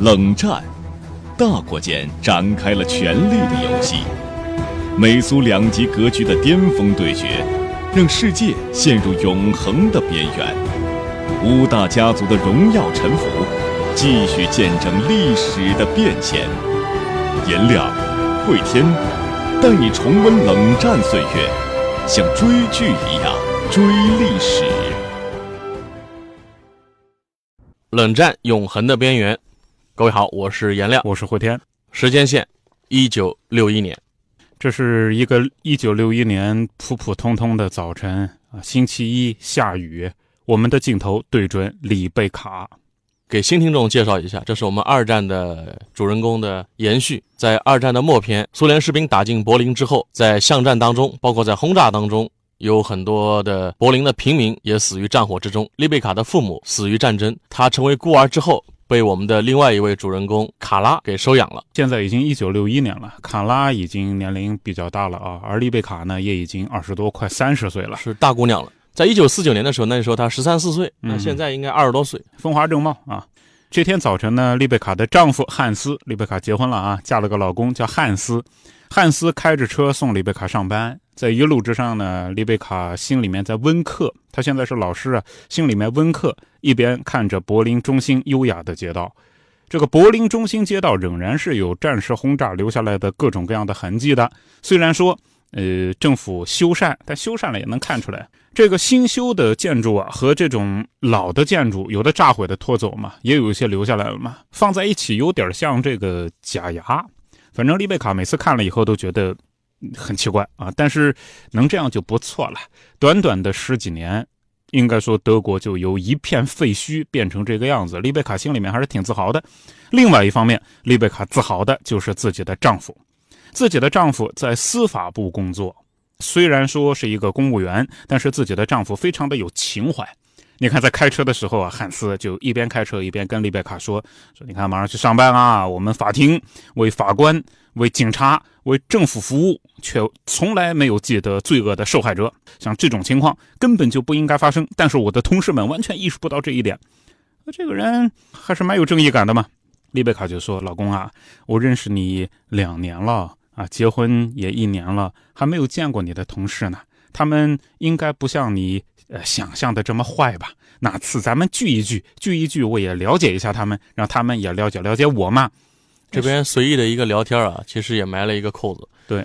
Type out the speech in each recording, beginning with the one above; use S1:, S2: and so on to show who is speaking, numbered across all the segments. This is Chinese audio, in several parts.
S1: 冷战，大国间展开了权力的游戏。美苏两极格局的巅峰对决，让世界陷入永恒的边缘。五大家族的荣耀沉浮，继续见证历史的变迁。颜亮、慧天，带你重温冷战岁月，像追剧一样追历史。
S2: 冷战永恒的边缘，各位好，我是颜亮，
S3: 我是慧天。
S2: 时间线：一九六一年，
S3: 这是一个一九六一年普普通通的早晨啊，星期一下雨，我们的镜头对准里贝卡。
S2: 给新听众介绍一下，这是我们二战的主人公的延续。在二战的末篇，苏联士兵打进柏林之后，在巷战当中，包括在轰炸当中。有很多的柏林的平民也死于战火之中，丽贝卡的父母死于战争，她成为孤儿之后，被我们的另外一位主人公卡拉给收养了。
S3: 现在已经一九六一年了，卡拉已经年龄比较大了啊，而丽贝卡呢也已经二十多，快三十岁了，
S2: 是大姑娘了。在一九四九年的时候，那时候她十三四岁，那现在应该二十多岁，
S3: 风华正茂啊。这天早晨呢，丽贝卡的丈夫汉斯，丽贝卡结婚了啊，嫁了个老公叫汉斯，汉斯开着车送丽贝卡上班。在一路之上呢，丽贝卡心里面在温课。她现在是老师啊，心里面温课，一边看着柏林中心优雅的街道。这个柏林中心街道仍然是有战时轰炸留下来的各种各样的痕迹的。虽然说，呃，政府修缮，但修缮了也能看出来，这个新修的建筑啊，和这种老的建筑，有的炸毁的拖走嘛，也有一些留下来了嘛，放在一起有点像这个假牙。反正丽贝卡每次看了以后都觉得。很奇怪啊，但是能这样就不错了。短短的十几年，应该说德国就由一片废墟变成这个样子。丽贝卡心里面还是挺自豪的。另外一方面，丽贝卡自豪的就是自己的丈夫。自己的丈夫在司法部工作，虽然说是一个公务员，但是自己的丈夫非常的有情怀。你看，在开车的时候啊，汉斯就一边开车一边跟丽贝卡说：“说你看，马上去上班啊，我们法庭为法官、为警察、为政府服务，却从来没有记得罪恶的受害者。像这种情况根本就不应该发生。但是我的同事们完全意识不到这一点。这个人还是蛮有正义感的嘛。”丽贝卡就说：“老公啊，我认识你两年了啊，结婚也一年了，还没有见过你的同事呢。他们应该不像你。”呃，想象的这么坏吧？哪次咱们聚一聚，聚一聚，我也了解一下他们，让他们也了解了解我嘛。
S2: 这边随意的一个聊天啊，其实也埋了一个扣子。
S3: 对，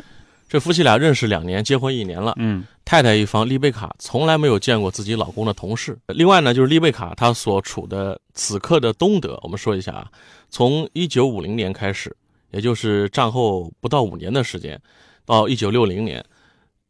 S2: 这夫妻俩认识两年，结婚一年了。
S3: 嗯，
S2: 太太一方丽贝卡从来没有见过自己老公的同事。另外呢，就是丽贝卡她所处的此刻的东德，我们说一下啊，从一九五零年开始，也就是战后不到五年的时间，到一九六零年，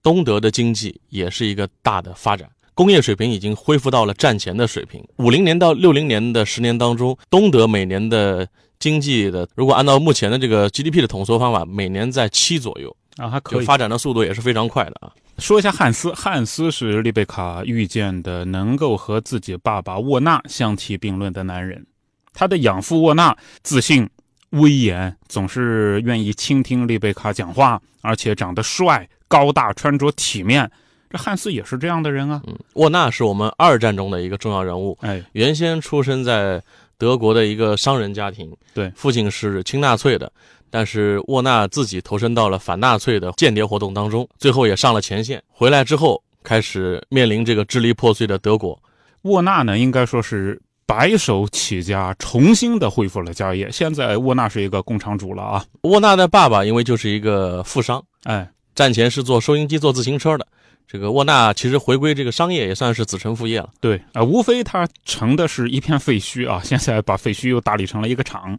S2: 东德的经济也是一个大的发展。工业水平已经恢复到了战前的水平。五零年到六零年的十年当中，东德每年的经济的，如果按照目前的这个 GDP 的统筹方法，每年在七左右
S3: 啊，还可以，
S2: 发展的速度也是非常快的啊。
S3: 说一下汉斯，汉斯是丽贝卡遇见的能够和自己爸爸沃纳相提并论的男人。他的养父沃纳自信、威严，总是愿意倾听丽贝卡讲话，而且长得帅、高大，穿着体面。这汉斯也是这样的人啊。
S2: 嗯，沃纳是我们二战中的一个重要人物。
S3: 哎，
S2: 原先出生在德国的一个商人家庭，
S3: 对，
S2: 父亲是亲纳粹的，但是沃纳自己投身到了反纳粹的间谍活动当中，最后也上了前线。回来之后，开始面临这个支离破碎的德国。
S3: 沃纳呢，应该说是白手起家，重新的恢复了家业。现在沃纳是一个工厂主了啊。
S2: 沃纳的爸爸因为就是一个富商，
S3: 哎，
S2: 战前是做收音机、做自行车的。这个沃纳其实回归这个商业也算是子承父业了。
S3: 对啊，无非他成的是一片废墟啊，现在把废墟又打理成了一个厂。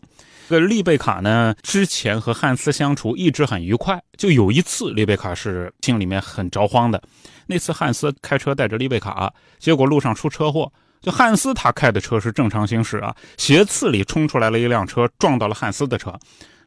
S3: 这个丽贝卡呢，之前和汉斯相处一直很愉快，就有一次丽贝卡是心里面很着慌的。那次汉斯开车带着丽贝卡，结果路上出车祸，就汉斯他开的车是正常行驶啊，斜刺里冲出来了一辆车，撞到了汉斯的车。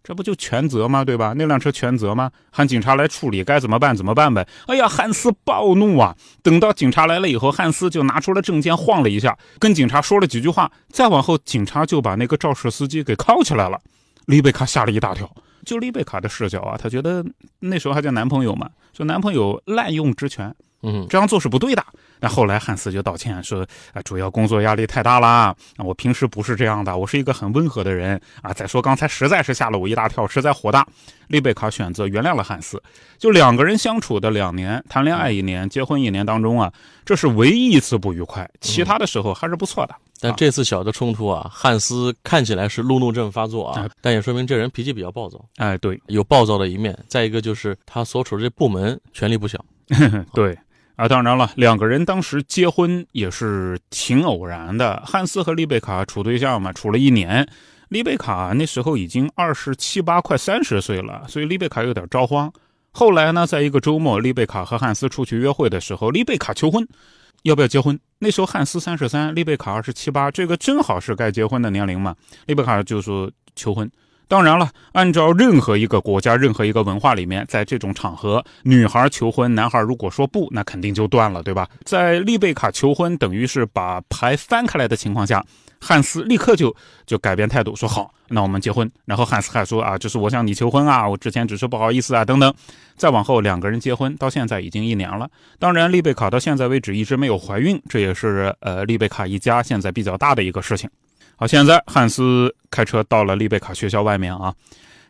S3: 这不就全责吗？对吧？那辆车全责吗？喊警察来处理，该怎么办怎么办呗。哎呀，汉斯暴怒啊！等到警察来了以后，汉斯就拿出了证件晃了一下，跟警察说了几句话。再往后，警察就把那个肇事司机给铐起来了。丽贝卡吓了一大跳。就丽贝卡的视角啊，她觉得那时候还叫男朋友嘛，就男朋友滥用职权，
S2: 嗯，
S3: 这样做是不对的。那后来汉斯就道歉说，啊，主要工作压力太大啦，我平时不是这样的，我是一个很温和的人啊。再说刚才实在是吓了我一大跳，实在火大。丽贝卡选择原谅了汉斯，就两个人相处的两年，谈恋爱一年，结婚一年当中啊，这是唯一一次不愉快，其他的时候还是不错的。
S2: 但这次小的冲突啊，汉斯看起来是路怒症发作啊，但也说明这人脾气比较暴躁。
S3: 哎，对，
S2: 有暴躁的一面。再一个就是他所处的这部门权力不小。
S3: 对。啊，当然了，两个人当时结婚也是挺偶然的。汉斯和丽贝卡处对象嘛，处了一年。丽贝卡那时候已经二十七八，快三十岁了，所以丽贝卡有点着慌。后来呢，在一个周末，丽贝卡和汉斯出去约会的时候，丽贝卡求婚，要不要结婚？那时候汉斯三十三，丽贝卡二十七八，这个正好是该结婚的年龄嘛。丽贝卡就说求婚。当然了，按照任何一个国家、任何一个文化里面，在这种场合，女孩求婚，男孩如果说不，那肯定就断了，对吧？在丽贝卡求婚，等于是把牌翻开来的情况下，汉斯立刻就就改变态度，说好，那我们结婚。然后汉斯还说啊，这是我向你求婚啊，我之前只是不好意思啊，等等。再往后，两个人结婚到现在已经一年了。当然，丽贝卡到现在为止一直没有怀孕，这也是呃丽贝卡一家现在比较大的一个事情。好，现在汉斯开车到了丽贝卡学校外面啊。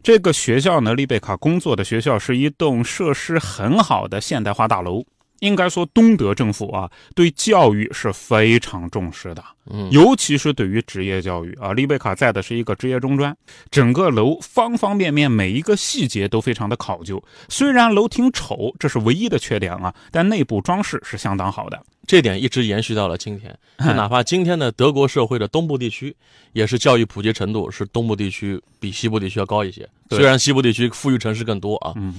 S3: 这个学校呢，丽贝卡工作的学校是一栋设施很好的现代化大楼。应该说，东德政府啊，对教育是非常重视的，
S2: 嗯，
S3: 尤其是对于职业教育啊。丽贝卡在的是一个职业中专，整个楼方方面面每一个细节都非常的考究。虽然楼挺丑，这是唯一的缺点啊，但内部装饰是相当好的。
S2: 这点一直延续到了今天，就哪怕今天的德国社会的东部地区，也是教育普及程度是东部地区比西部地区要高一些。虽然西部地区富裕城市更多啊，
S3: 嗯。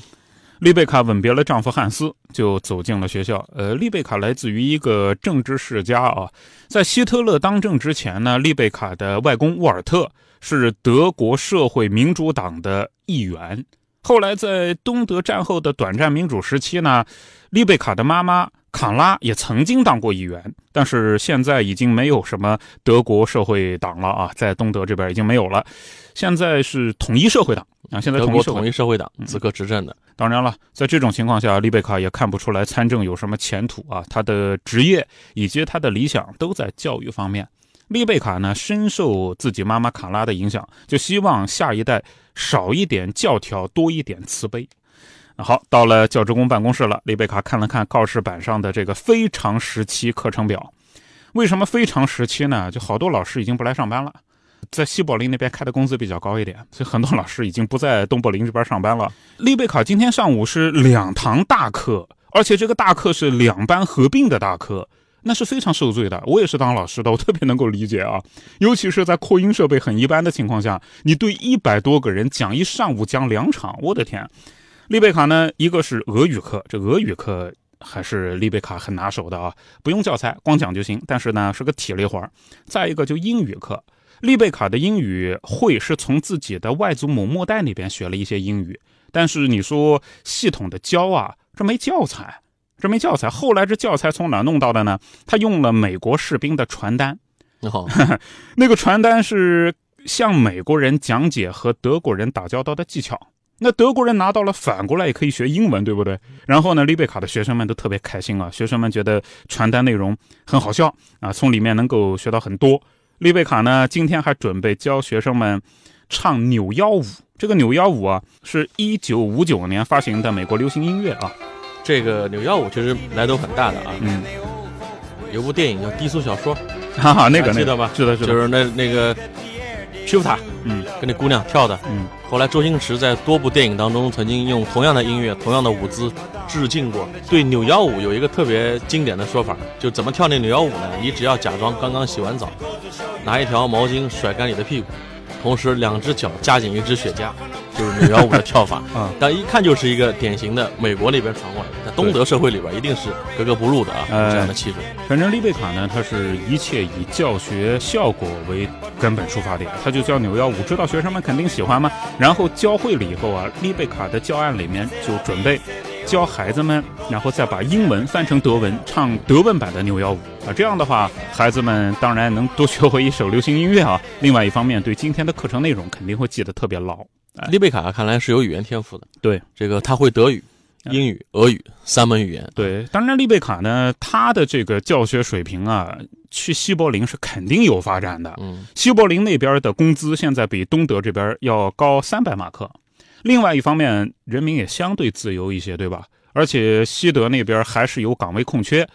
S3: 丽贝卡吻别了丈夫汉斯，就走进了学校。呃，丽贝卡来自于一个政治世家啊，在希特勒当政之前呢，丽贝卡的外公沃尔特是德国社会民主党的议员。后来在东德战后的短暂民主时期呢，丽贝卡的妈妈。卡拉也曾经当过议员，但是现在已经没有什么德国社会党了啊，在东德这边已经没有了，现在是统一社会党啊。现在
S2: 德国统一社会党此刻执政的。
S3: 当然了，在这种情况下，丽贝卡也看不出来参政有什么前途啊。他的职业以及他的理想都在教育方面。丽贝卡呢，深受自己妈妈卡拉的影响，就希望下一代少一点教条，多一点慈悲。好，到了教职工办公室了。丽贝卡看了看告示板上的这个非常时期课程表。为什么非常时期呢？就好多老师已经不来上班了，在西柏林那边开的工资比较高一点，所以很多老师已经不在东柏林这边上班了。丽贝卡今天上午是两堂大课，而且这个大课是两班合并的大课，那是非常受罪的。我也是当老师的，我特别能够理解啊。尤其是在扩音设备很一般的情况下，你对一百多个人讲一上午，讲两场，我的天！丽贝卡呢，一个是俄语课，这俄语课还是丽贝卡很拿手的啊，不用教材，光讲就行。但是呢，是个体力活再一个就英语课，丽贝卡的英语会是从自己的外祖母莫代那边学了一些英语，但是你说系统的教啊，这没教材，这没教材。后来这教材从哪弄到的呢？他用了美国士兵的传单，
S2: 好，
S3: 那个传单是向美国人讲解和德国人打交道的技巧。那德国人拿到了，反过来也可以学英文，对不对？然后呢，丽贝卡的学生们都特别开心啊，学生们觉得传单内容很好笑啊，从里面能够学到很多。丽贝卡呢，今天还准备教学生们唱扭腰舞。这个扭腰舞啊，是一九五九年发行的美国流行音乐啊。
S2: 这个扭腰舞其实来头很大的啊。
S3: 嗯，
S2: 有部电影叫《低俗小说》，
S3: 哈哈，那个
S2: 记得吧？
S3: 是的，是的，
S2: 就是那那个。屈服他，
S3: 嗯，
S2: 跟那姑娘跳的，
S3: 嗯。
S2: 后来周星驰在多部电影当中曾经用同样的音乐、同样的舞姿致敬过。对扭腰舞有一个特别经典的说法，就怎么跳那扭腰舞呢？你只要假装刚刚洗完澡，拿一条毛巾甩干你的屁股，同时两只脚夹紧一只雪茄。就是扭腰舞的跳法
S3: 嗯，
S2: 但一看就是一个典型的美国那边传过来的，在东德社会里边一定是格格不入的啊，这样的气质。
S3: 反正丽贝卡呢，它是一切以教学效果为根本出发点，他就教扭腰舞，知道学生们肯定喜欢吗。然后教会了以后啊，丽贝卡的教案里面就准备教孩子们，然后再把英文翻成德文，唱德文版的扭腰舞啊。这样的话，孩子们当然能多学会一首流行音乐啊。另外一方面，对今天的课程内容肯定会记得特别牢。
S2: 丽贝卡看来是有语言天赋的，
S3: 对
S2: 这个他会德语，英语、俄语三门语言。
S3: 对，当然丽贝卡呢，她的这个教学水平啊，去西柏林是肯定有发展的。
S2: 嗯，
S3: 西柏林那边的工资现在比东德这边要高三百马克。另外一方面，人民也相对自由一些，对吧？而且西德那边还是有岗位空缺。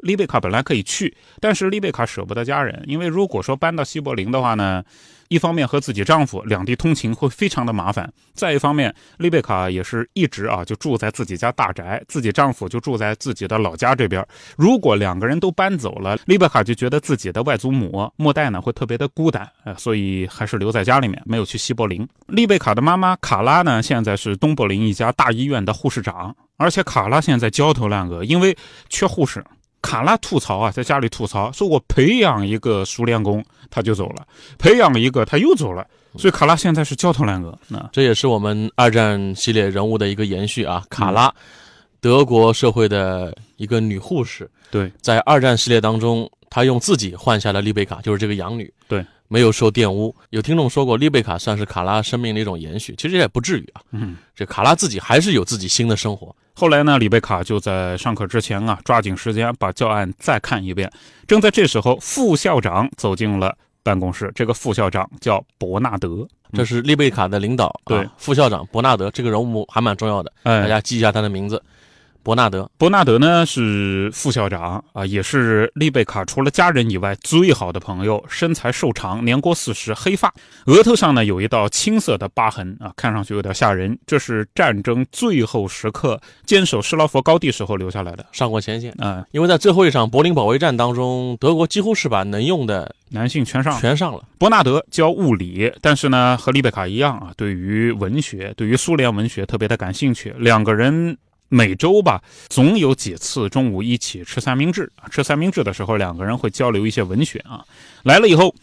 S3: 丽贝卡本来可以去，但是丽贝卡舍不得家人，因为如果说搬到西柏林的话呢，一方面和自己丈夫两地通勤会非常的麻烦；再一方面，丽贝卡也是一直啊就住在自己家大宅，自己丈夫就住在自己的老家这边。如果两个人都搬走了，丽贝卡就觉得自己的外祖母莫代呢会特别的孤单，呃，所以还是留在家里面，没有去西柏林。丽贝卡的妈妈卡拉呢，现在是东柏林一家大医院的护士长，而且卡拉现在焦头烂额，因为缺护士。卡拉吐槽啊，在家里吐槽说：“我培养一个熟练工，他就走了；培养一个，他又走了。”所以卡拉现在是焦头烂额。那
S2: 这也是我们二战系列人物的一个延续啊。卡拉，德国社会的一个女护士，
S3: 对，
S2: 在二战系列当中，她用自己换下了丽贝卡，就是这个养女。
S3: 对，
S2: 没有受玷污。有听众说过，丽贝卡算是卡拉生命的一种延续，其实也不至于啊。
S3: 嗯，
S2: 这卡拉自己还是有自己新的生活。
S3: 后来呢，李贝卡就在上课之前啊，抓紧时间把教案再看一遍。正在这时候，副校长走进了办公室。这个副校长叫伯纳德，
S2: 这是丽贝卡的领导。
S3: 对，
S2: 副校长伯纳德这个人物还蛮重要的，大家记一下他的名字。伯纳德，
S3: 伯纳德呢是副校长啊，也是丽贝卡除了家人以外最好的朋友。身材瘦长，年过四十，黑发，额头上呢有一道青色的疤痕啊，看上去有点吓人。这是战争最后时刻坚守施劳佛高地时候留下来的，
S2: 上过前线
S3: 啊。
S2: 因为在最后一场柏林保卫战当中，德国几乎是把能用的
S3: 男性全上
S2: 全上了。
S3: 伯纳德教物理，但是呢和丽贝卡一样啊，对于文学，对于苏联文学特别的感兴趣。两个人。每周吧，总有几次中午一起吃三明治吃三明治的时候，两个人会交流一些文学啊。来了以后，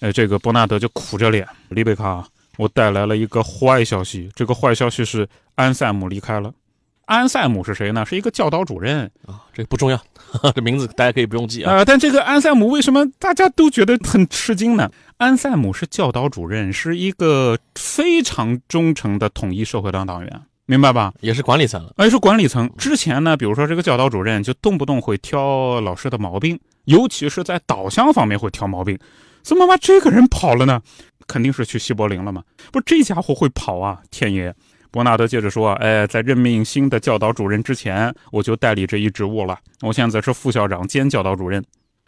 S3: 呃，这个伯纳德就苦着脸：“丽贝卡，我带来了一个坏消息。这个坏消息是安塞姆离开了。安塞姆是谁呢？是一个教导主任
S2: 啊。这不重要，这名字大家可以不用记啊。
S3: 呃，但这个安塞姆为什么大家都觉得很吃惊呢？安塞姆是教导主任，是一个非常忠诚的统一社会党党员。”明白吧？
S2: 也是管理层了，
S3: 哎，是管理层。之前呢，比如说这个教导主任就动不动会挑老师的毛病，尤其是在导向方面会挑毛病。怎么把这个人跑了呢？肯定是去西柏林了嘛？不，这家伙会跑啊！天爷，伯纳德接着说：“哎，在任命新的教导主任之前，我就代理这一职务了。我现在是副校长兼教导主任。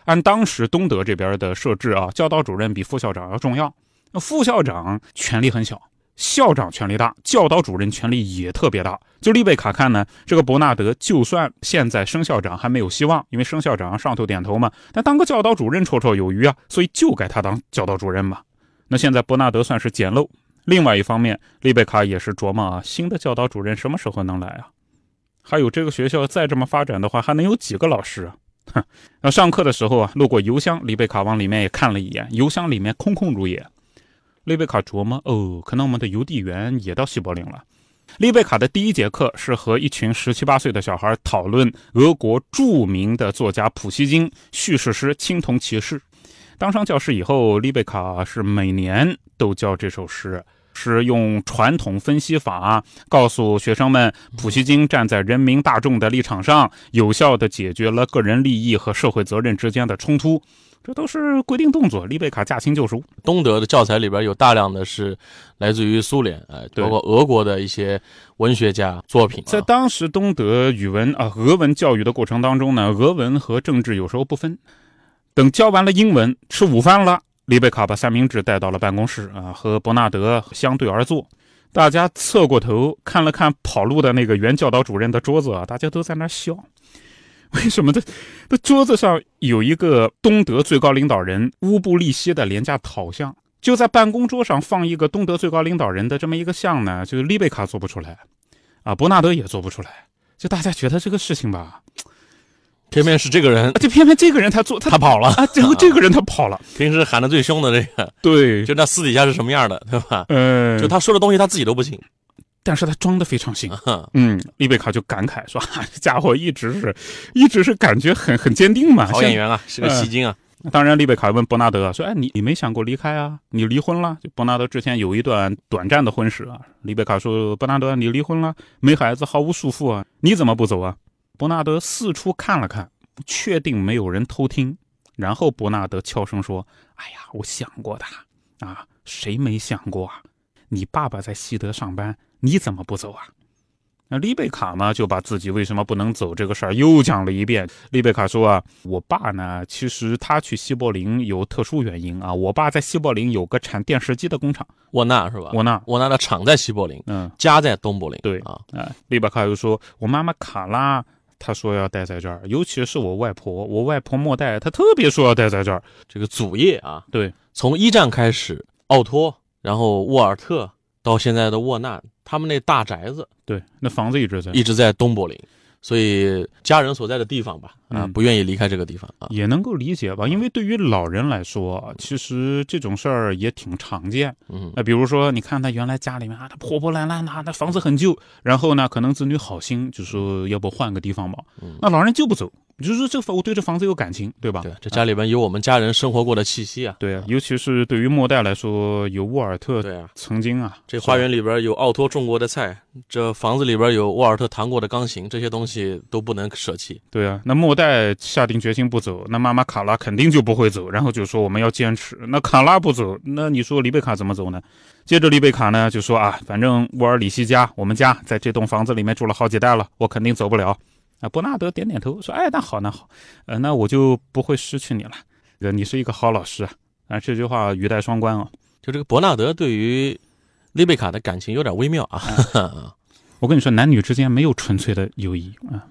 S3: 按当时东德这边的设置啊，教导主任比副校长要重要。副校长权力很小。”校长权力大，教导主任权力也特别大。就丽贝卡看呢，这个伯纳德就算现在升校长还没有希望，因为升校长上头点头嘛，但当个教导主任绰绰有余啊，所以就该他当教导主任嘛。那现在伯纳德算是捡漏。另外一方面，丽贝卡也是琢磨啊，新的教导主任什么时候能来啊？还有这个学校再这么发展的话，还能有几个老师啊？哼，那上课的时候啊，路过邮箱，丽贝卡往里面也看了一眼，邮箱里面空空如也。丽贝卡琢磨：“哦，可能我们的邮递员也到西柏林了。”丽贝卡的第一节课是和一群十七八岁的小孩讨论俄国著名的作家普希金叙事诗《青铜骑士》。当上教师以后，丽贝卡是每年都教这首诗，是用传统分析法告诉学生们，普希金站在人民大众的立场上，有效地解决了个人利益和社会责任之间的冲突。这都是规定动作，丽贝卡驾轻就熟。
S2: 东德的教材里边有大量的是来自于苏联，哎，包括俄国的一些文学家作品。
S3: 在当时东德语文啊俄文教育的过程当中呢，俄文和政治有时候不分。等教完了英文，吃午饭了，丽贝卡把三明治带到了办公室啊，和伯纳德相对而坐。大家侧过头看了看跑路的那个原教导主任的桌子啊，大家都在那笑。为什么这这桌子上有一个东德最高领导人乌布利希的廉价陶像？就在办公桌上放一个东德最高领导人的这么一个像呢？就是丽贝卡做不出来，啊，伯纳德也做不出来。就大家觉得这个事情吧，
S2: 偏偏是这个人，
S3: 就偏偏这个人他做
S2: 他跑了
S3: 啊，最后 这个人他跑了。
S2: 平时喊的最凶的这个，
S3: 对，
S2: 就那私底下是什么样的，对吧？
S3: 嗯，
S2: 就他说的东西他自己都不信。
S3: 但是他装的非常行，嗯，丽贝卡就感慨说：“ 这家伙一直是，一直是感觉很很坚定嘛。”
S2: 好演员啊，是个戏精啊。
S3: 当然，丽贝卡问伯纳德说：“哎，你你没想过离开啊？你离婚了？”就伯纳德之前有一段短暂的婚史啊。丽贝卡说：“伯纳德，你离婚了，没孩子，毫无束缚啊，你怎么不走啊？”伯纳德四处看了看，确定没有人偷听，然后伯纳德悄声说：“哎呀，我想过的啊，谁没想过啊？你爸爸在西德上班，你怎么不走啊？”那丽贝卡呢，就把自己为什么不能走这个事儿又讲了一遍。丽贝卡说啊，我爸呢，其实他去西柏林有特殊原因啊。我爸在西柏林有个产电视机的工厂，
S2: 沃纳是吧？
S3: 沃纳，
S2: 沃纳的厂在西柏林，
S3: 嗯，
S2: 家在东柏林。
S3: 对
S2: 啊，
S3: 啊，丽贝卡又说，我妈妈卡拉，她说要待在这儿，尤其是我外婆，我外婆莫代，她特别说要待在这儿。
S2: 这个祖业啊，
S3: 对，
S2: 从一战开始，奥托，然后沃尔特，到现在的沃纳，他们那大宅子
S3: 对，那房子一直在，
S2: 一直在东柏林，所以家人所在的地方吧，啊，
S3: 嗯
S2: 不愿意离开这个地方啊。
S3: 也能够理解吧？因为对于老人来说，其实这种事儿也挺常见。
S2: 嗯，
S3: 那比如说，你看他原来家里面啊，他破破烂烂的，那房子很旧，然后呢，可能子女好心就说要不换个地方吧，
S2: 嗯
S3: 那老人就不走，就是说这房我对这房子有感情，对吧？
S2: 对，这家里边有我们家人生活过的气息啊。
S3: 对啊，尤其是对于末代来说，有沃尔特
S2: 对啊，
S3: 曾经啊，
S2: 这花园里边有奥托种过的菜，这房子里边有沃尔特弹过的钢琴，这些东西都不能舍弃。
S3: 对啊，那莫代下定决心不走，那妈妈卡拉肯定就不会走，然后就说我们要坚持。那卡拉不走，那你说丽贝卡怎么走呢？接着丽贝卡呢就说啊，反正沃尔里希家，我们家在这栋房子里面住了好几代了，我肯定走不了。啊，伯纳德点点头说，哎，那好，那好，呃，那我就不会失去你了。呃，你是一个好老师啊。啊，这句话语带双关啊。
S2: 就这个伯纳德对于丽贝卡的感情有点微妙啊。
S3: 我跟你说，男女之间没有纯粹的友谊啊，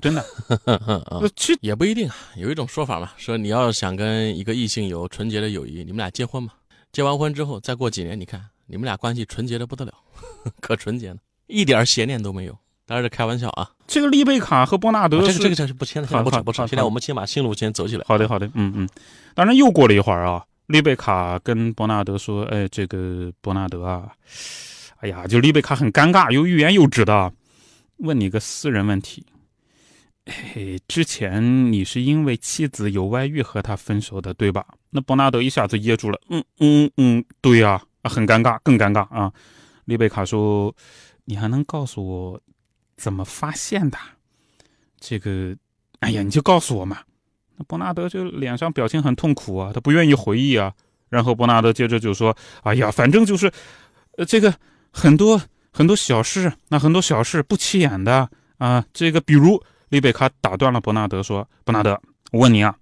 S3: 真的。
S2: 啊
S3: 呃，其
S2: 也不一定啊，有一种说法嘛，说你要想跟一个异性有纯洁的友谊，你们俩结婚嘛，结完婚之后再过几年，你看你们俩关系纯洁的不得了，可纯洁了，一点邪念都没有。当然是开玩笑啊，
S3: 这个丽贝卡和伯纳德、
S2: 啊这个这个这是不现在现在不扯不扯，
S3: 好好好
S2: 现在我们先把新路先走起来。
S3: 好的，好的，嗯嗯。当然，又过了一会儿啊，丽贝卡跟伯纳德说：“哎，这个伯纳德啊，哎呀，就丽贝卡很尴尬，又欲言又止的，问你个私人问题。嘿，之前你是因为妻子有外遇和他分手的，对吧？”那伯纳德一下子噎住了，嗯嗯嗯，对呀、很尴尬，更尴尬啊。丽贝卡说：“你还能告诉我怎么发现的？这个，哎呀，你就告诉我嘛。”那伯纳德就脸上表情很痛苦啊，他不愿意回忆啊。然后伯纳德接着就说：“哎呀，反正就是，呃，这个很多很多小事，那很多小事不起眼的啊。这个比如，丽贝卡打断了伯纳德说：‘伯纳德，我问你啊。’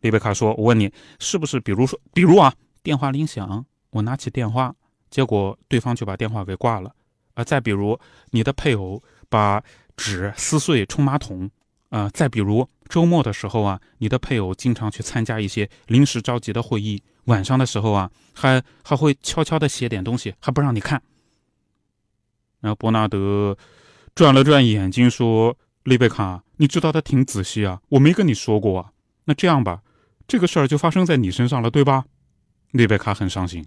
S3: 丽贝卡说：‘我问你，是不是比如说，比如啊，电话铃响，我拿起电话，结果对方就把电话给挂了啊。再比如，你的配偶把纸撕碎冲马桶。”啊、再比如周末的时候啊，你的配偶经常去参加一些临时召集的会议，晚上的时候啊，还还会悄悄的写点东西，还不让你看。然后伯纳德转了转眼睛说：“丽贝卡，你知道他挺仔细啊，我没跟你说过啊。那这样吧，这个事儿就发生在你身上了，对吧？”丽贝卡很伤心，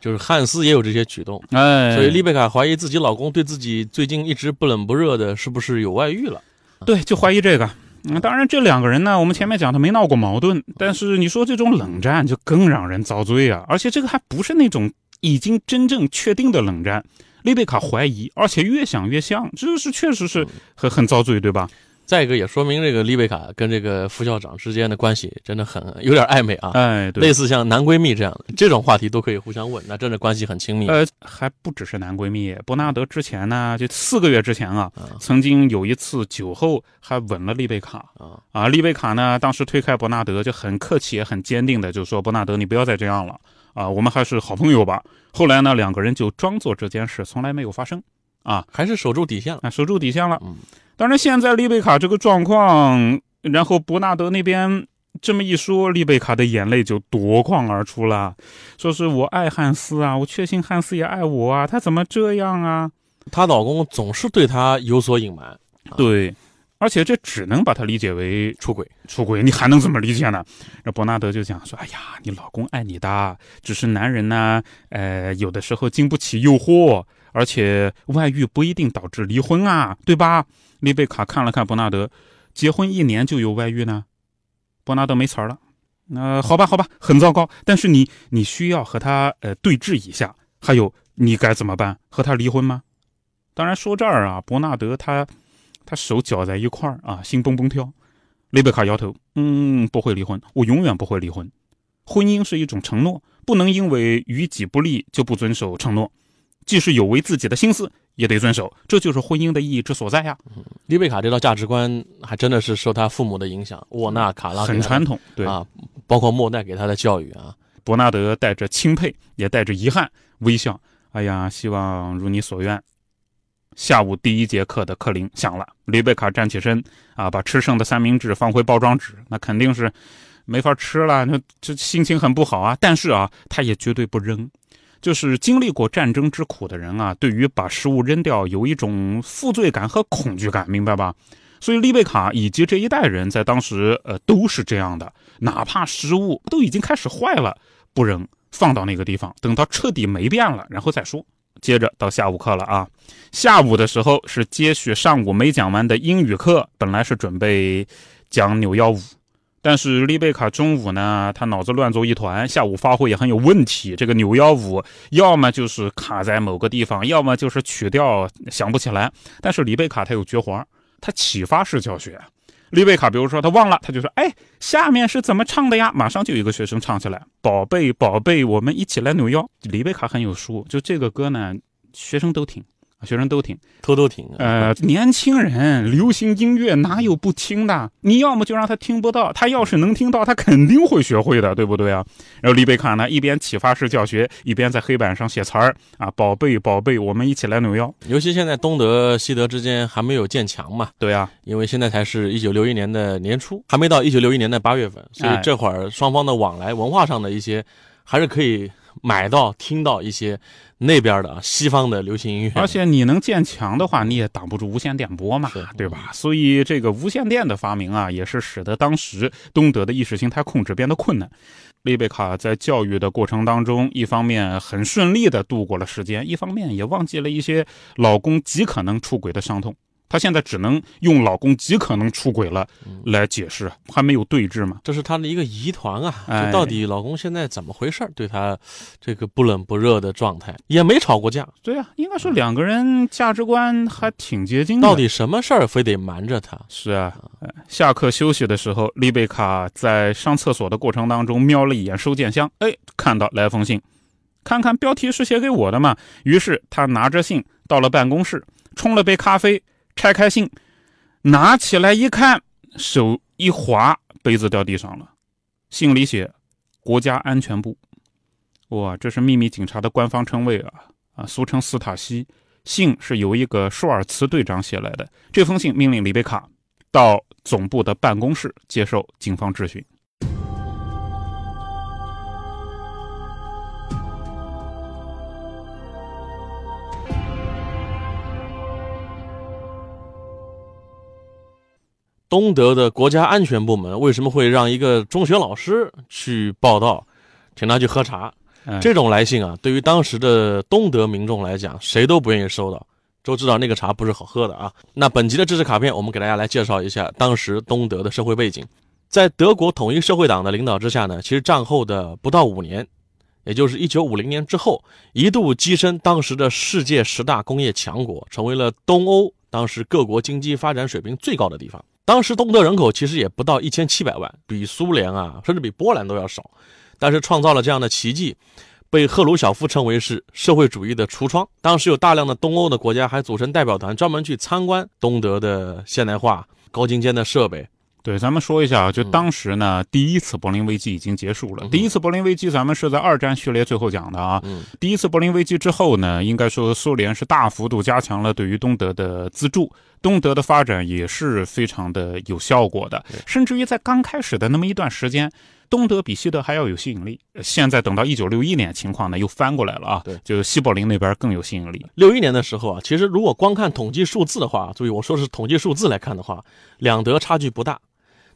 S2: 就是汉斯也有这些举动，
S3: 哎，
S2: 所以丽贝卡怀疑自己老公对自己最近一直不冷不热的，是不是有外遇了？
S3: 对，就怀疑这个。嗯，当然，这两个人呢，我们前面讲他没闹过矛盾，但是你说这种冷战就更让人遭罪啊！而且这个还不是那种已经真正确定的冷战。丽贝卡怀疑，而且越想越像，这是确实是很很遭罪，对吧？
S2: 再一个也说明这个丽贝卡跟这个副校长之间的关系真的很有点暧昧啊，
S3: 哎，对
S2: 类，似像男闺蜜这样的这种话题都可以互相问，那真的关系很亲密。
S3: 呃，还不只是男闺蜜，伯纳德之前呢，就四个月之前啊，
S2: 啊
S3: 曾经有一次酒后还吻了丽贝卡。
S2: 啊，
S3: 啊，丽贝卡呢，当时推开伯纳德，就很客气也很坚定的就说：“伯纳德，你不要再这样了啊，我们还是好朋友吧。”后来呢，两个人就装作这件事从来没有发生啊，
S2: 还是守住底线了。
S3: 啊，守住底线了。
S2: 嗯，
S3: 当然，现在丽贝卡这个状况，然后伯纳德那边这么一说，丽贝卡的眼泪就夺眶而出了，说是我爱汉斯啊，我确信汉斯也爱我啊，他怎么这样啊？
S2: 她老公总是对她有所隐瞒，
S3: 对，而且这只能把它理解为
S2: 出轨。
S3: 出轨，你还能怎么理解呢？那伯纳德就讲说：“哎呀，你老公爱你的，只是男人呢，呃，有的时候经不起诱惑，而且外遇不一定导致离婚啊，对吧？”丽贝卡看了看伯纳德，结婚一年就有外遇呢？伯纳德没词儿了，那、好吧，好吧，很糟糕。但是你你需要和他呃对峙一下。还有，你该怎么办？和他离婚吗？当然，说这儿啊，伯纳德他他手搅在一块儿啊，心蹦蹦跳。丽贝卡摇头，嗯，不会离婚，我永远不会离婚。婚姻是一种承诺，不能因为于己不利就不遵守承诺。即使有违自己的心思，也得遵守，这就是婚姻的意义之所在呀。
S2: 丽贝卡这套价值观还真的是受他父母的影响，沃纳、卡拉
S3: 很传统，对
S2: 啊，包括莫奈给他的教育啊。
S3: 伯纳德带着钦佩，也带着遗憾，微笑。哎呀，希望如你所愿。下午第一节课的课铃响了，丽贝卡站起身，啊，把吃剩的三明治放回包装纸，那肯定是没法吃了，那这心情很不好啊。但是啊，他也绝对不扔。就是经历过战争之苦的人啊，对于把食物扔掉有一种负罪感和恐惧感，明白吧？所以丽贝卡以及这一代人在当时，呃，都是这样的，哪怕食物都已经开始坏了，不扔，放到那个地方，等到彻底没变了，然后再说。接着到下午课了啊，下午的时候是接续上午没讲完的英语课，本来是准备讲扭腰舞。但是丽贝卡中午呢，他脑子乱作一团，下午发挥也很有问题。这个扭腰舞要么就是卡在某个地方，要么就是曲调想不起来。但是丽贝卡他有绝活，他启发式教学。丽贝卡比如说他忘了，他就说：“哎，下面是怎么唱的呀？”马上就有一个学生唱起来：“宝贝，宝贝，我们一起来扭腰。”丽贝卡很有书，就这个歌呢，学生都听。学生都听，
S2: 偷偷听。
S3: 呃，年轻人，流行音乐哪有不听的？你要么就让他听不到，他要是能听到，他肯定会学会的，对不对啊？然后李贝卡呢，一边启发式教学，一边在黑板上写词儿啊，宝贝，宝贝，我们一起来扭腰。
S2: 尤其现在东德、西德之间还没有建墙嘛？
S3: 对啊，
S2: 因为现在才是一九六一年的年初，还没到一九六一年的八月份，所以这会儿双方的往来，文化上的一些还是可以。买到、听到一些那边的西方的流行音乐，
S3: 而且你能建墙的话，你也挡不住无线电波嘛，对吧？所以这个无线电的发明啊，也是使得当时东德的意识形态控制变得困难。丽贝卡在教育的过程当中，一方面很顺利的度过了时间，一方面也忘记了一些老公极可能出轨的伤痛。她现在只能用老公极可能出轨了来解释，还没有对峙嘛？
S2: 这是她的一个疑团啊！就到底老公现在怎么回事？对她这个不冷不热的状态，也没吵过架。
S3: 对啊，应该说两个人价值观还挺接近。
S2: 到底什么事儿非得瞒着她？
S3: 是啊，下课休息的时候，丽贝卡在上厕所的过程当中瞄了一眼收件箱，哎，看到来封信，看看标题是写给我的嘛。于是他拿着信到了办公室，冲了杯咖啡。拆开信，拿起来一看，手一滑，杯子掉地上了。信里写“国家安全部”，哇，这是秘密警察的官方称谓啊啊，俗称斯塔西。信是由一个舒尔茨队长写来的。这封信命令里贝卡到总部的办公室接受警方质询。
S2: 东德的国家安全部门为什么会让一个中学老师去报道，请他去喝茶？这种来信啊，对于当时的东德民众来讲，谁都不愿意收到，都知道那个茶不是好喝的啊。那本集的知识卡片，我们给大家来介绍一下当时东德的社会背景。在德国统一社会党的领导之下呢，其实战后的不到五年，也就是一九五零年之后，一度跻身当时的世界十大工业强国，成为了东欧当时各国经济发展水平最高的地方。当时东德人口其实也不到一千七百万，比苏联啊，甚至比波兰都要少，但是创造了这样的奇迹，被赫鲁晓夫称为是社会主义的橱窗。当时有大量的东欧的国家还组成代表团，专门去参观东德的现代化、高精尖的设备。
S3: 对，咱们说一下啊，就当时呢，第一次柏林危机已经结束了。第一次柏林危机，咱们是在二战序列最后讲的啊。第一次柏林危机之后呢，应该说苏联是大幅度加强了对于东德的资助，东德的发展也是非常的有效果的。甚至于在刚开始的那么一段时间，东德比西德还要有吸引力。现在等到一九六一年，情况呢又翻过来了啊。
S2: 对，
S3: 就西柏林那边更有吸引力。
S2: 六一年的时候啊，其实如果光看统计数字的话，注意我说是统计数字来看的话，两德差距不大。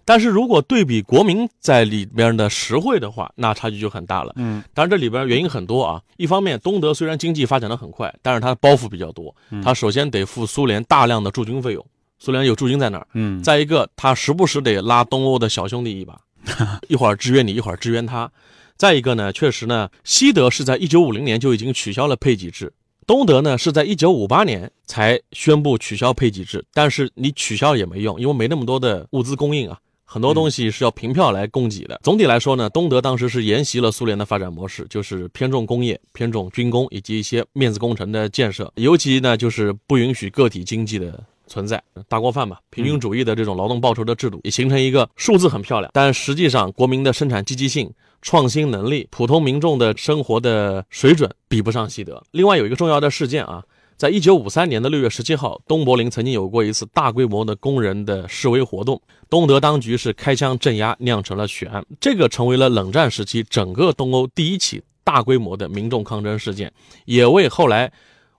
S2: 但是如果对比国民在里边的实惠的话，那差距就很大了。
S3: 嗯，
S2: 当然这里边原因很多啊。一方面，东德虽然经济发展的很快，但是它的包袱比较多。它首先得付苏联大量的驻军费用，苏联有驻军在那儿。
S3: 嗯，
S2: 再一个，它时不时得拉东欧的小兄弟一把。一会儿支援你，一会儿支援他。再一个呢，确实呢，西德是在一九五零年就已经取消了配给制，东德呢是在一九五八年才宣布取消配给制。但是你取消也没用，因为没那么多的物资供应啊，很多东西是要凭票来供给的。总体来说呢，东德当时是沿袭了苏联的发展模式，就是偏重工业、偏重军工以及一些面子工程的建设，尤其呢就是不允许个体经济的。存在大锅饭嘛，平均主义的这种劳动报酬的制度，也形成一个数字很漂亮，但实际上国民的生产积极性、创新能力、普通民众的生活的水准比不上西德。另外有一个重要的事件啊，在一九五三年的六月十七号，东柏林曾经有过一次大规模的工人的示威活动，东德当局是开枪镇压，酿成了血案。这个成为了冷战时期整个东欧第一起大规模的民众抗争事件，也为后来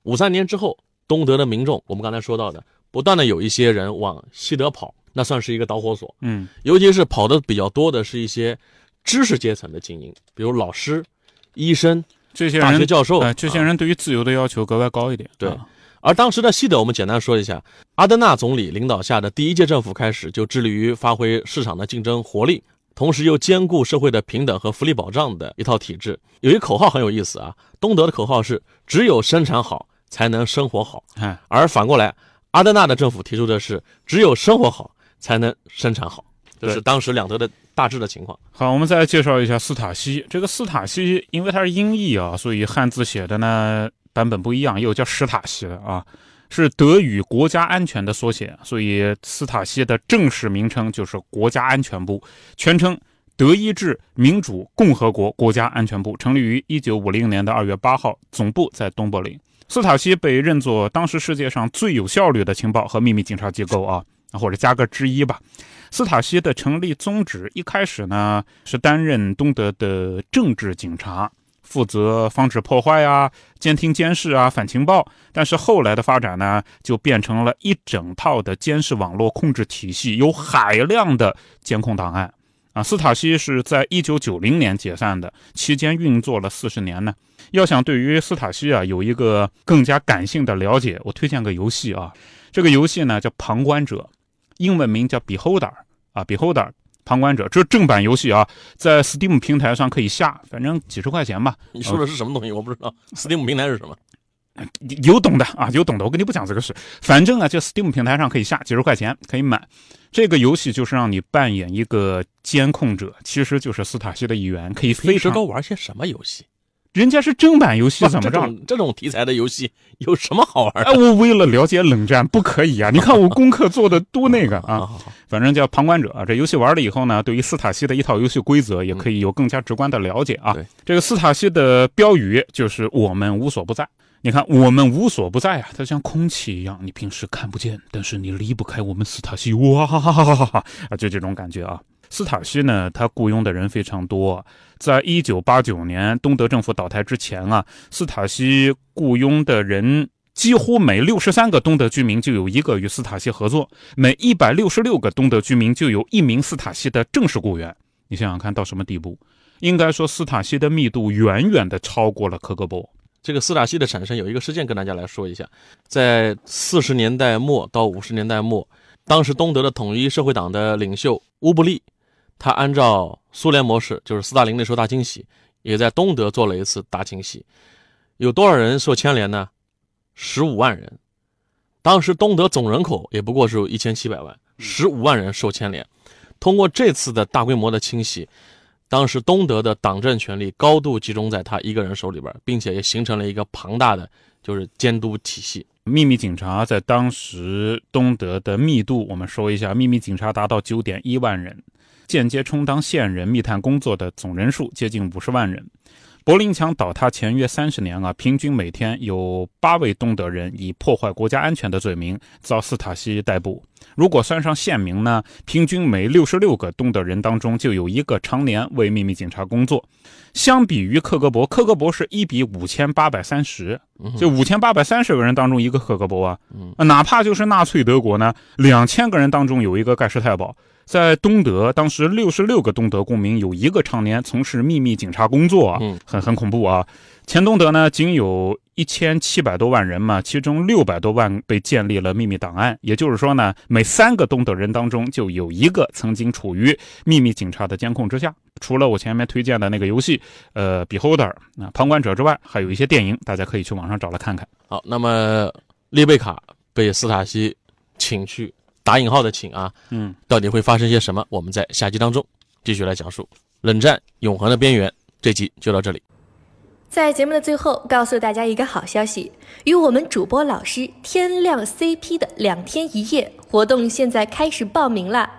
S2: 五三年之后东德的民众，我们刚才说到的。不断的有一些人往西德跑，那算是一个导火索。
S3: 嗯，
S2: 尤其是跑的比较多的是一些知识阶层的精英，比如老师、医生
S3: 这些
S2: 大学教授。
S3: 呃，这些人对于自由的要求格外高一点。
S2: 对，而当时的西德，我们简单说一下，阿德纳总理领导下的第一届政府开始就致力于发挥市场的竞争活力，同时又兼顾社会的平等和福利保障的一套体制。有一口号很有意思啊，东德的口号是“只有生产好，才能生活好”。而反过来。阿德纳的政府提出的是，只有生活好，才能生产好，这是当时两德的大致的情况。
S3: 好，我们再介绍一下斯塔西。这个斯塔西，因为它是音译啊，所以汉字写的呢版本不一样，又叫史塔西的啊，是德语国家安全的缩写，所以斯塔西的正式名称就是国家安全部，全称德意志民主共和国国家安全部，成立于一九五零年的二月八号，总部在东柏林。斯塔西被认作当时世界上最有效率的情报和秘密警察机构啊，或者加个之一吧。斯塔西的成立宗旨一开始呢是担任东德的政治警察，负责防止破坏啊、监听监视啊、反情报。但是后来的发展呢，就变成了一整套的监视网络控制体系，有海量的监控档案啊。斯塔西是在一九九零年解散的，期间运作了四十年呢。要想对于斯塔西啊有一个更加感性的了解，我推荐个游戏啊。这个游戏呢叫《旁观者》，英文名叫 Beholder 啊，Beholder 旁观者，这是正版游戏啊，在 Steam 平台上可以下，反正几十块钱吧。
S2: 你说的是什么东西？我不知道。Steam 平台是什么？
S3: 有懂的啊，有懂的。我跟你不讲这个事，反正啊，就 Steam 平台上可以下，几十块钱可以买。这个游戏就是让你扮演一个监控者，其实就是斯塔西的一员，可以非常。
S2: 都玩些什么游戏？
S3: 人家是正版游戏，怎么着？
S2: 这种题材的游戏 有什么好玩的？
S3: 哎，我为了了解冷战，不可以啊！你看我 功课做的多那个啊，反正叫旁观者啊。这游戏玩了以后呢，对于斯塔西的一套游戏规则也可以有更加直观的了解啊。这个斯塔西的标语就是“我们无所不在”。你看，我们无所不在啊，它像空气一样，你平时看不见，但是你离不开我们斯塔西。哇哈哈哈哈哈！啊，就这种感觉啊。斯塔西呢，他雇佣的人非常多。在一九八九年东德政府倒台之前啊，斯塔西雇佣的人几乎每六十三个东德居民就有一个与斯塔西合作，每一百六十六个东德居民就有一名斯塔西的正式雇员。你想想看到什么地步？应该说，斯塔西的密度远远的超过了科格勃。
S2: 这个斯塔西的产生有一个事件跟大家来说一下，在四十年代末到五十年代末，当时东德的统一社会党的领袖乌布利。他按照苏联模式，就是斯大林那时候大清洗，也在东德做了一次大清洗，有多少人受牵连呢？十五万人。当时东德总人口也不过是一千七百万，十五万人受牵连。通过这次的大规模的清洗，当时东德的党政权力高度集中在他一个人手里边，并且也形成了一个庞大的就是监督体系。
S3: 秘密警察在当时东德的密度，我们说一下，秘密警察达到九点一万人。间接充当线人密探工作的总人数接近五十万人。柏林墙倒塌前约三十年啊，平均每天有八位东德人以破坏国家安全的罪名遭斯塔西逮捕。如果算上县民呢，平均每六十六个东德人当中就有一个常年为秘密警察工作。相比于克格勃，克格勃是一比五千八百三十，就五千八百三十个人当中一个克格勃啊。哪怕就是纳粹德国呢，两千个人当中有一个盖世太保。在东德，当时六十六个东德公民有一个常年从事秘密警察工作啊，很很恐怖啊。前东德呢，仅有一千七百多万人嘛，其中六百多万被建立了秘密档案，也就是说呢，每三个东德人当中就有一个曾经处于秘密警察的监控之下。除了我前面推荐的那个游戏，呃，Beholder 啊，旁观者之外，还有一些电影，大家可以去网上找来看看。
S2: 好，那么丽贝卡被斯塔西请去打引号的请啊，
S3: 嗯，
S2: 到底会发生些什么？我们在下集当中继续来讲述。冷战永恒的边缘，这集就到这里。
S4: 在节目的最后，告诉大家一个好消息：与我们主播老师天亮 CP 的两天一夜活动现在开始报名啦！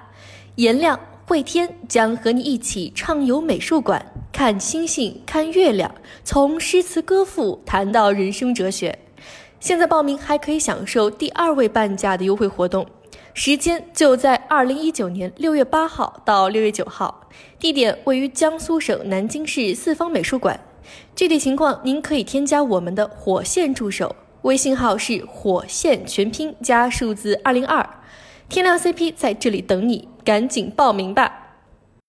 S4: 颜亮、慧天将和你一起畅游美术馆，看星星，看月亮，从诗词歌赋谈到人生哲学。现在报名还可以享受第二位半价的优惠活动，时间就在二零一九年六月八号到六月九号，地点位于江苏省南京市四方美术馆。具体情况您可以添加我们的火线助手，微信号是火线全拼加数字二零二，天亮 CP 在这里等你，赶紧报名吧。